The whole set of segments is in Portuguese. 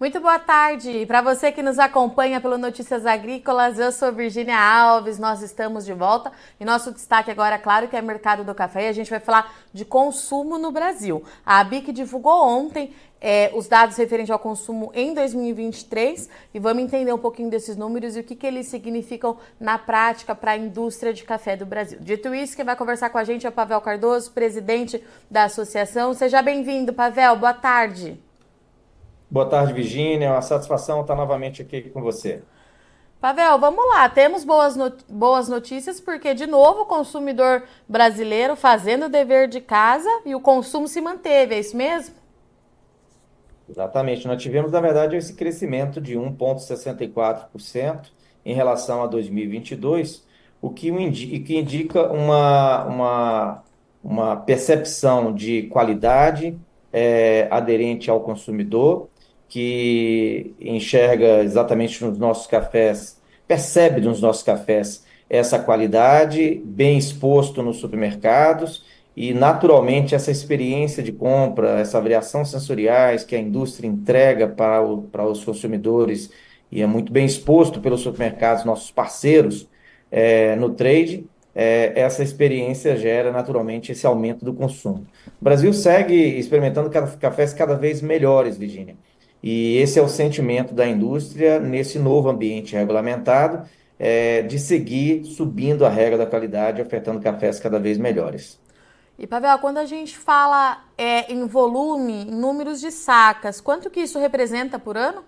Muito boa tarde. Para você que nos acompanha pelo Notícias Agrícolas, eu sou Virginia Alves, nós estamos de volta e nosso destaque agora, claro, que é mercado do café a gente vai falar de consumo no Brasil. A ABIC divulgou ontem é, os dados referentes ao consumo em 2023 e vamos entender um pouquinho desses números e o que, que eles significam na prática para a indústria de café do Brasil. Dito isso, quem vai conversar com a gente é o Pavel Cardoso, presidente da associação. Seja bem-vindo, Pavel. Boa tarde. Boa tarde, Virginia. É uma satisfação estar novamente aqui com você. Pavel, vamos lá. Temos boas, not boas notícias porque, de novo, o consumidor brasileiro fazendo o dever de casa e o consumo se manteve, é isso mesmo? Exatamente. Nós tivemos, na verdade, esse crescimento de 1,64% em relação a 2022, o que, que indica uma, uma, uma percepção de qualidade é, aderente ao consumidor que enxerga exatamente nos nossos cafés, percebe nos nossos cafés essa qualidade, bem exposto nos supermercados e, naturalmente, essa experiência de compra, essa variação sensoriais que a indústria entrega para, o, para os consumidores e é muito bem exposto pelos supermercados, nossos parceiros é, no trade, é, essa experiência gera naturalmente esse aumento do consumo. O Brasil segue experimentando cafés cada vez melhores, Virginia. E esse é o sentimento da indústria nesse novo ambiente regulamentado, é, de seguir subindo a regra da qualidade, ofertando cafés cada vez melhores. E Pavel, quando a gente fala é, em volume, em números de sacas, quanto que isso representa por ano?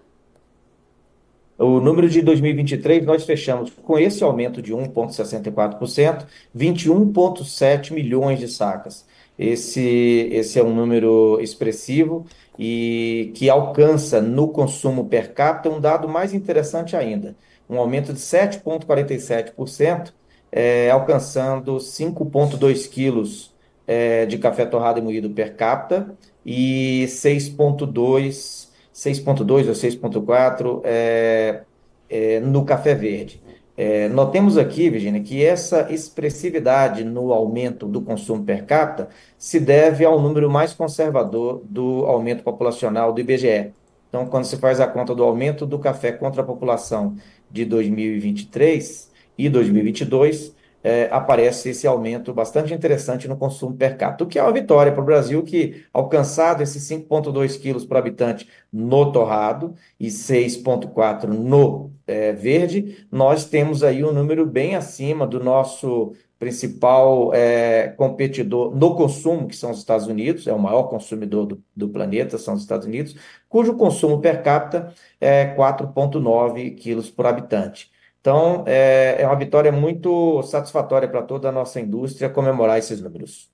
O número de 2023, nós fechamos com esse aumento de 1,64%, 21,7 milhões de sacas. Esse, esse é um número expressivo e que alcança no consumo per capita um dado mais interessante ainda, um aumento de 7,47%, é, alcançando 5,2 quilos é, de café torrado e moído per capita e 6,2 6,2 ou 6,4 é, é, no café verde. É, notemos aqui, Virginia, que essa expressividade no aumento do consumo per capita se deve ao número mais conservador do aumento populacional do IBGE. Então, quando se faz a conta do aumento do café contra a população de 2023 e 2022, é, aparece esse aumento bastante interessante no consumo per capita, o que é uma vitória para o Brasil, que alcançado esses 5,2 quilos por habitante no torrado e 6,4 no é, verde, nós temos aí um número bem acima do nosso principal é, competidor no consumo, que são os Estados Unidos, é o maior consumidor do, do planeta, são os Estados Unidos, cujo consumo per capita é 4,9 quilos por habitante. Então, é, é uma vitória muito satisfatória para toda a nossa indústria comemorar esses números.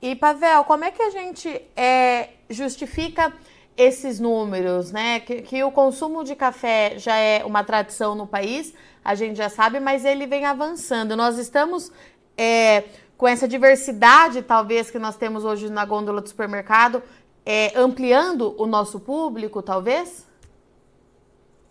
E, Pavel, como é que a gente é, justifica esses números, né? Que, que, o consumo de café já é uma tradição no país, a gente já sabe, mas ele vem avançando. Nós estamos é, com essa diversidade, talvez, que nós temos hoje na gôndola do supermercado, é, ampliando o nosso público, talvez?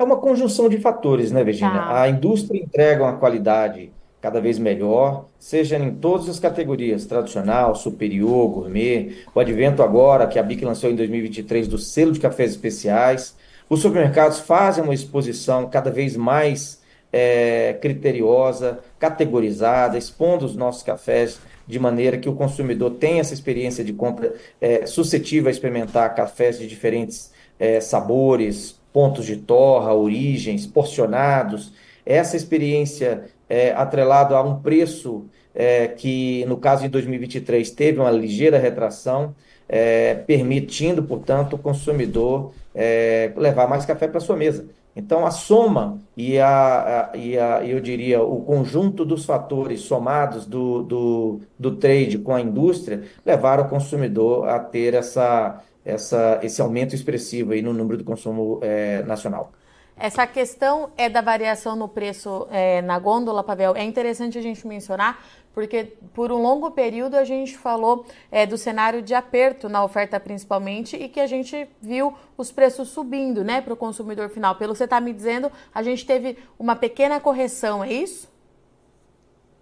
É uma conjunção de fatores, né, Virginia? Tá. A indústria entrega uma qualidade cada vez melhor, seja em todas as categorias, tradicional, superior, gourmet, o advento agora, que a BIC lançou em 2023, do selo de cafés especiais. Os supermercados fazem uma exposição cada vez mais é, criteriosa, categorizada, expondo os nossos cafés de maneira que o consumidor tenha essa experiência de compra é, suscetível a experimentar cafés de diferentes é, sabores, pontos de torra, origens, porcionados. Essa experiência é, atrelado a um preço é, que, no caso de 2023, teve uma ligeira retração, é, permitindo, portanto, o consumidor é, levar mais café para sua mesa. Então, a soma e, a, a, e a, eu diria o conjunto dos fatores somados do, do, do trade com a indústria levaram o consumidor a ter essa, essa, esse aumento expressivo aí no número do consumo é, nacional. Essa questão é da variação no preço é, na gôndola, Pavel. É interessante a gente mencionar, porque por um longo período a gente falou é, do cenário de aperto na oferta principalmente e que a gente viu os preços subindo né, para o consumidor final. Pelo que você está me dizendo, a gente teve uma pequena correção, é isso?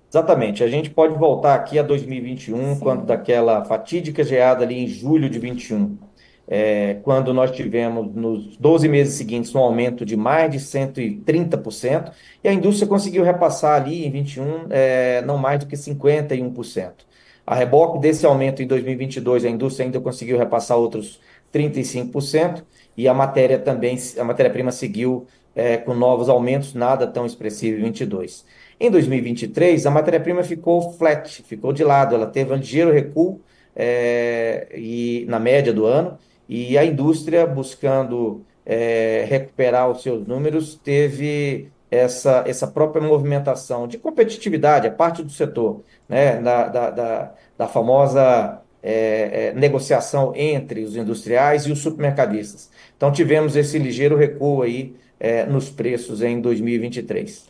Exatamente. A gente pode voltar aqui a 2021, Sim. quando daquela fatídica geada ali em julho de 21 é, quando nós tivemos nos 12 meses seguintes um aumento de mais de 130%, e a indústria conseguiu repassar ali em 21 é, não mais do que 51%. A reboque desse aumento em 2022, a indústria ainda conseguiu repassar outros 35%, e a matéria também, a matéria-prima seguiu é, com novos aumentos, nada tão expressivo em 22. Em 2023, a matéria-prima ficou flat, ficou de lado, ela teve um ligeiro recuo é, e, na média do ano, e a indústria, buscando é, recuperar os seus números, teve essa, essa própria movimentação de competitividade, a parte do setor, né, da, da, da, da famosa é, é, negociação entre os industriais e os supermercadistas. Então, tivemos esse ligeiro recuo aí é, nos preços em 2023.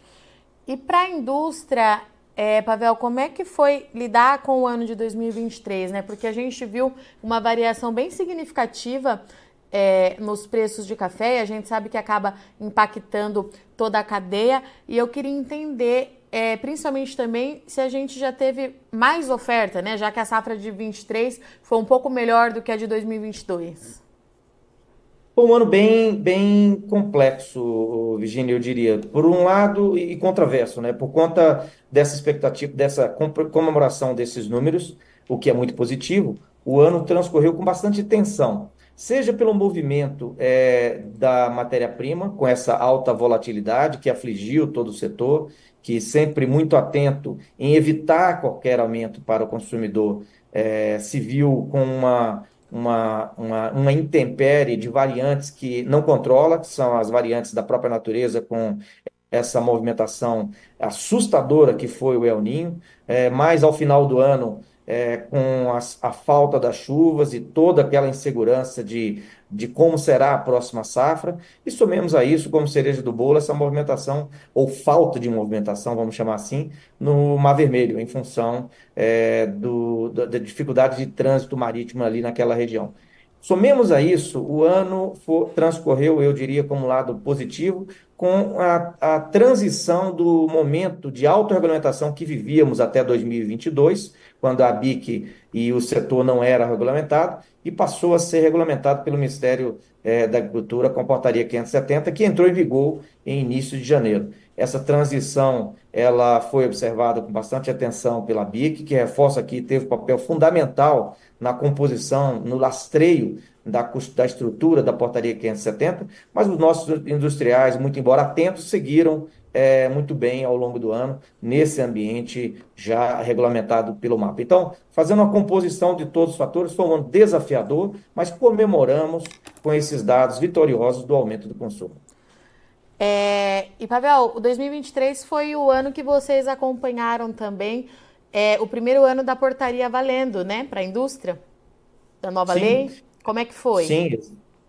E para a indústria, é, Pavel, como é que foi lidar com o ano de 2023, né? Porque a gente viu uma variação bem significativa é, nos preços de café e a gente sabe que acaba impactando toda a cadeia. E eu queria entender, é, principalmente também, se a gente já teve mais oferta, né? Já que a safra de 23 foi um pouco melhor do que a de 2022. Foi um ano bem, bem complexo, Virginia, eu diria. Por um lado, e contraverso, né? Por conta dessa expectativa, dessa comemoração desses números, o que é muito positivo, o ano transcorreu com bastante tensão. Seja pelo movimento é, da matéria-prima, com essa alta volatilidade que afligiu todo o setor, que sempre muito atento em evitar qualquer aumento para o consumidor, é, se viu com uma uma, uma, uma intempérie de variantes que não controla, que são as variantes da própria natureza, com essa movimentação assustadora que foi o El Ninho, é, mas ao final do ano, é, com as, a falta das chuvas e toda aquela insegurança de, de como será a próxima safra, e somemos a isso, como cereja do bolo, essa movimentação, ou falta de movimentação, vamos chamar assim, no Mar Vermelho, em função é, do, da, da dificuldade de trânsito marítimo ali naquela região. Somemos a isso, o ano for, transcorreu, eu diria, como lado positivo, com a, a transição do momento de autorregulamentação que vivíamos até 2022, quando a BIC e o setor não era regulamentado, e passou a ser regulamentado pelo Ministério é, da Agricultura com a portaria 570, que entrou em vigor em início de janeiro. Essa transição ela foi observada com bastante atenção pela BIC, que reforça aqui, teve papel fundamental na composição, no lastreio da, da estrutura da portaria 570, mas os nossos industriais, muito embora atentos, seguiram é, muito bem ao longo do ano nesse ambiente já regulamentado pelo mapa. Então, fazendo uma composição de todos os fatores, foi um ano desafiador, mas comemoramos com esses dados vitoriosos do aumento do consumo. É, e Pavel, o 2023 foi o ano que vocês acompanharam também é, o primeiro ano da portaria valendo, né, para a indústria, da nova Sim. lei. Como é que foi? Sim,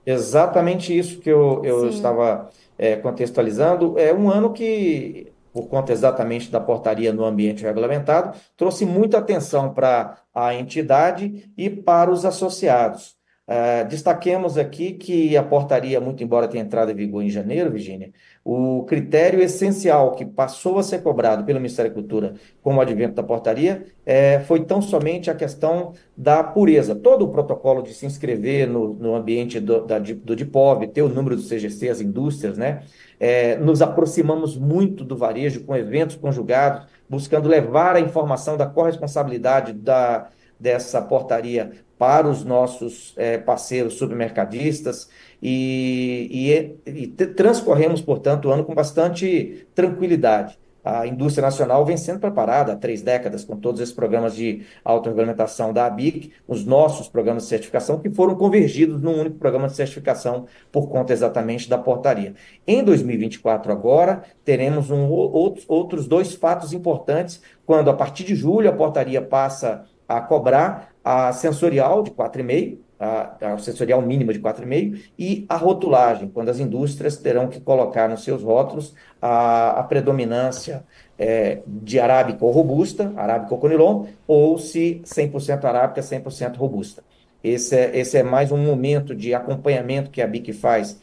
exatamente isso que eu, eu estava é, contextualizando, é um ano que, por conta exatamente da portaria no ambiente regulamentado, trouxe muita atenção para a entidade e para os associados. Uh, destaquemos aqui que a portaria, muito embora tenha entrado em vigor em janeiro, Virginia, o critério essencial que passou a ser cobrado pelo Ministério da Cultura com o advento da portaria é, foi tão somente a questão da pureza. Todo o protocolo de se inscrever no, no ambiente do, da, do DIPOV, ter o número do CGC, as indústrias, né? É, nos aproximamos muito do varejo com eventos conjugados, buscando levar a informação da corresponsabilidade da, dessa portaria para os nossos é, parceiros supermercadistas e, e, e transcorremos, portanto, o ano com bastante tranquilidade. A indústria nacional vem sendo preparada há três décadas com todos esses programas de autorregulamentação da ABIC, os nossos programas de certificação, que foram convergidos num único programa de certificação por conta exatamente da portaria. Em 2024, agora, teremos um, outros, outros dois fatos importantes, quando, a partir de julho, a portaria passa a cobrar a sensorial de 4,5, a, a sensorial mínima de 4,5 e a rotulagem, quando as indústrias terão que colocar nos seus rótulos a, a predominância é, de arábica ou robusta, arábica ou conilon, ou se 100% arábica, 100% robusta. Esse é, esse é mais um momento de acompanhamento que a BIC faz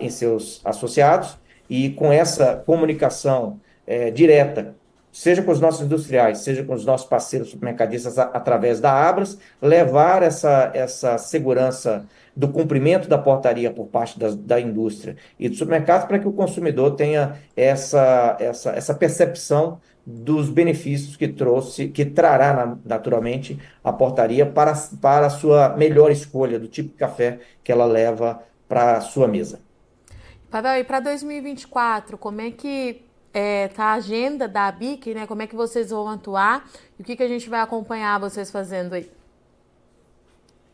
em seus associados, e com essa comunicação é, direta seja com os nossos industriais, seja com os nossos parceiros supermercadistas a, através da Abras, levar essa, essa segurança do cumprimento da portaria por parte da, da indústria e dos supermercados para que o consumidor tenha essa, essa, essa percepção dos benefícios que trouxe, que trará naturalmente a portaria para, para a sua melhor escolha do tipo de café que ela leva para a sua mesa. Pavel, e para 2024, como é que é, tá a agenda da ABIC, né? Como é que vocês vão atuar e o que, que a gente vai acompanhar vocês fazendo aí?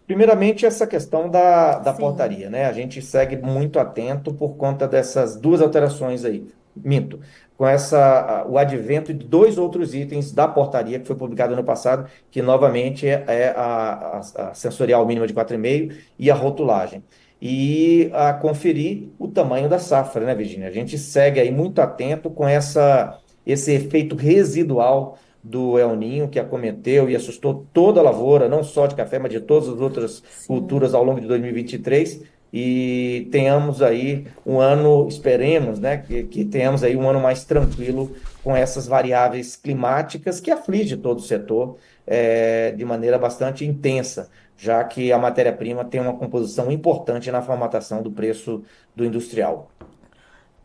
Primeiramente, essa questão da, da portaria, né? A gente segue muito atento por conta dessas duas alterações aí. Minto. Com essa, o advento de dois outros itens da portaria que foi publicada no passado, que novamente é, é a, a, a sensorial mínima de 4,5 e a rotulagem e a conferir o tamanho da safra, né, Virginia? A gente segue aí muito atento com essa, esse efeito residual do El Ninho que acometeu e assustou toda a lavoura, não só de café, mas de todas as outras Sim. culturas ao longo de 2023 e tenhamos aí um ano, esperemos, né, que, que tenhamos aí um ano mais tranquilo com essas variáveis climáticas que aflige todo o setor é, de maneira bastante intensa já que a matéria-prima tem uma composição importante na formatação do preço do industrial.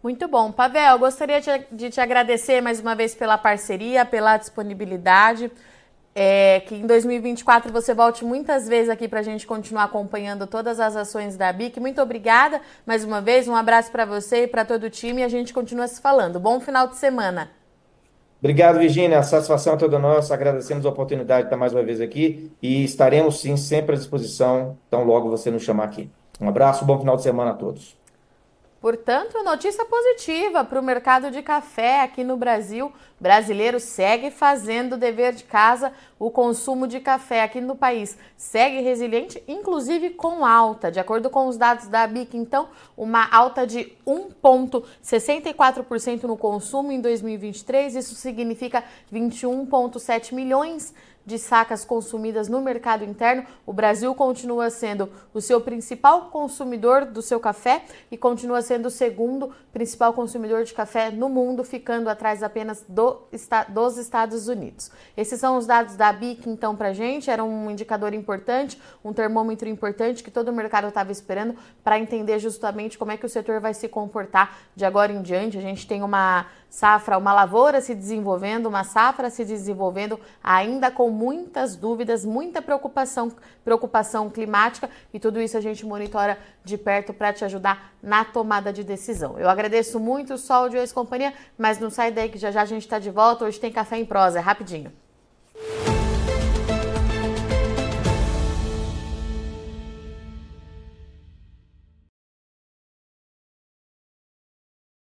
Muito bom. Pavel, gostaria de te agradecer mais uma vez pela parceria, pela disponibilidade. É, que em 2024 você volte muitas vezes aqui para a gente continuar acompanhando todas as ações da BIC. Muito obrigada mais uma vez, um abraço para você e para todo o time e a gente continua se falando. Bom final de semana. Obrigado, Virginia. A satisfação é toda nossa. Agradecemos a oportunidade de estar mais uma vez aqui e estaremos, sim, sempre à disposição, tão logo você nos chamar aqui. Um abraço, bom final de semana a todos. Portanto, notícia positiva para o mercado de café aqui no Brasil. O brasileiro segue fazendo o dever de casa. O consumo de café aqui no país segue resiliente, inclusive com alta. De acordo com os dados da BIC, então, uma alta de 1,64% no consumo em 2023. Isso significa 21,7 milhões de de sacas consumidas no mercado interno, o Brasil continua sendo o seu principal consumidor do seu café e continua sendo o segundo principal consumidor de café no mundo, ficando atrás apenas do, dos Estados Unidos. Esses são os dados da BIC, então, para a gente, era um indicador importante, um termômetro importante que todo o mercado estava esperando para entender justamente como é que o setor vai se comportar de agora em diante. A gente tem uma safra, uma lavoura se desenvolvendo, uma safra se desenvolvendo, ainda com muitas dúvidas, muita preocupação, preocupação climática e tudo isso a gente monitora de perto para te ajudar na tomada de decisão. Eu agradeço muito o Sol de ex-companhia, mas não sai daí que já já a gente está de volta. Hoje tem café em prosa, é rapidinho.